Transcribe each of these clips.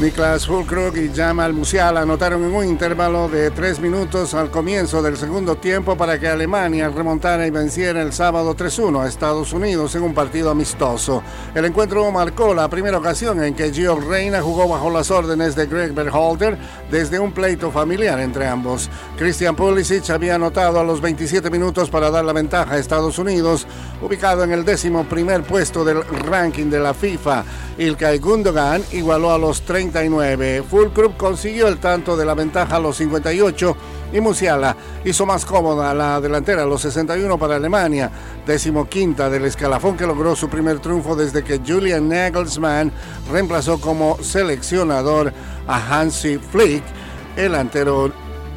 Niklas Fulkrug y Jamal Musiala anotaron en un intervalo de tres minutos al comienzo del segundo tiempo para que Alemania remontara y venciera el sábado 3-1 a Estados Unidos en un partido amistoso. El encuentro marcó la primera ocasión en que Gio Reina jugó bajo las órdenes de Greg Berhalter desde un pleito familiar entre ambos. Christian Pulisic había anotado a los 27 minutos para dar la ventaja a Estados Unidos, ubicado en el décimo primer puesto del ranking de la FIFA. Ilkay Gundogan igualó a los 39. Fulcrum consiguió el tanto de la ventaja a los 58 y Musiala hizo más cómoda la delantera a los 61 para Alemania, décimo quinta del escalafón que logró su primer triunfo desde que Julian Nagelsmann reemplazó como seleccionador a Hansi Flick, el anterior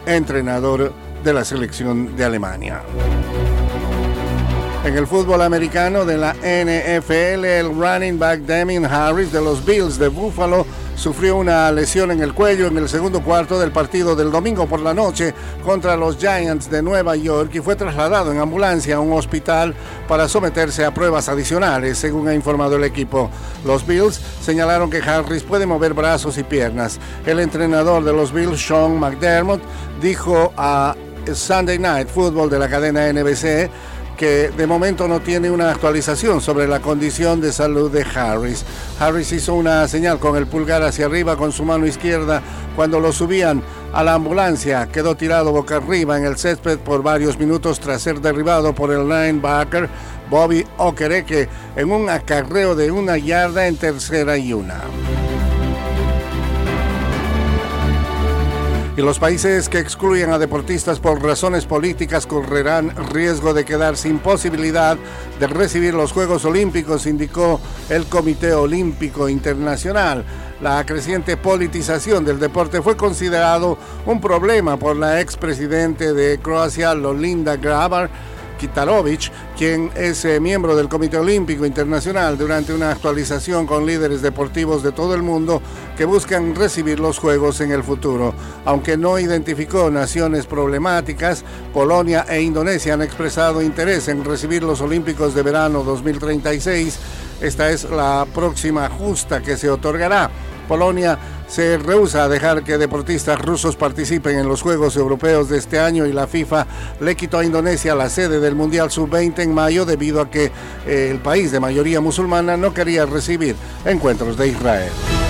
entrenador de la selección de Alemania. En el fútbol americano de la NFL, el running back Damien Harris de los Bills de Buffalo sufrió una lesión en el cuello en el segundo cuarto del partido del domingo por la noche contra los Giants de Nueva York y fue trasladado en ambulancia a un hospital para someterse a pruebas adicionales, según ha informado el equipo. Los Bills señalaron que Harris puede mover brazos y piernas. El entrenador de los Bills, Sean McDermott, dijo a Sunday Night Football de la cadena NBC que de momento no tiene una actualización sobre la condición de salud de Harris. Harris hizo una señal con el pulgar hacia arriba con su mano izquierda cuando lo subían a la ambulancia. Quedó tirado boca arriba en el césped por varios minutos tras ser derribado por el linebacker Bobby Okereke en un acarreo de una yarda en tercera y una. Y los países que excluyan a deportistas por razones políticas correrán riesgo de quedar sin posibilidad de recibir los Juegos Olímpicos, indicó el Comité Olímpico Internacional. La creciente politización del deporte fue considerado un problema por la expresidente de Croacia, Lolinda Grabar, Kitarovic, quien es eh, miembro del Comité Olímpico Internacional, durante una actualización con líderes deportivos de todo el mundo que buscan recibir los Juegos en el futuro. Aunque no identificó naciones problemáticas, Polonia e Indonesia han expresado interés en recibir los Olímpicos de verano 2036. Esta es la próxima justa que se otorgará. Polonia se rehúsa a dejar que deportistas rusos participen en los Juegos Europeos de este año y la FIFA le quitó a Indonesia la sede del Mundial Sub-20 en mayo debido a que eh, el país de mayoría musulmana no quería recibir encuentros de Israel.